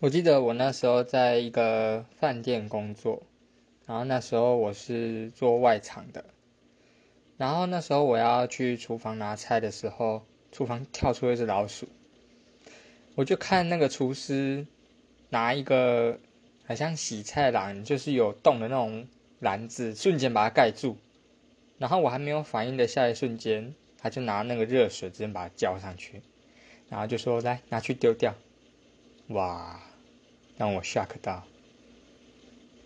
我记得我那时候在一个饭店工作，然后那时候我是做外场的，然后那时候我要去厨房拿菜的时候，厨房跳出一只老鼠，我就看那个厨师拿一个好像洗菜篮，就是有洞的那种篮子，瞬间把它盖住，然后我还没有反应的下一瞬间，他就拿那个热水直接把它浇上去，然后就说来拿去丢掉，哇！让我吓个大。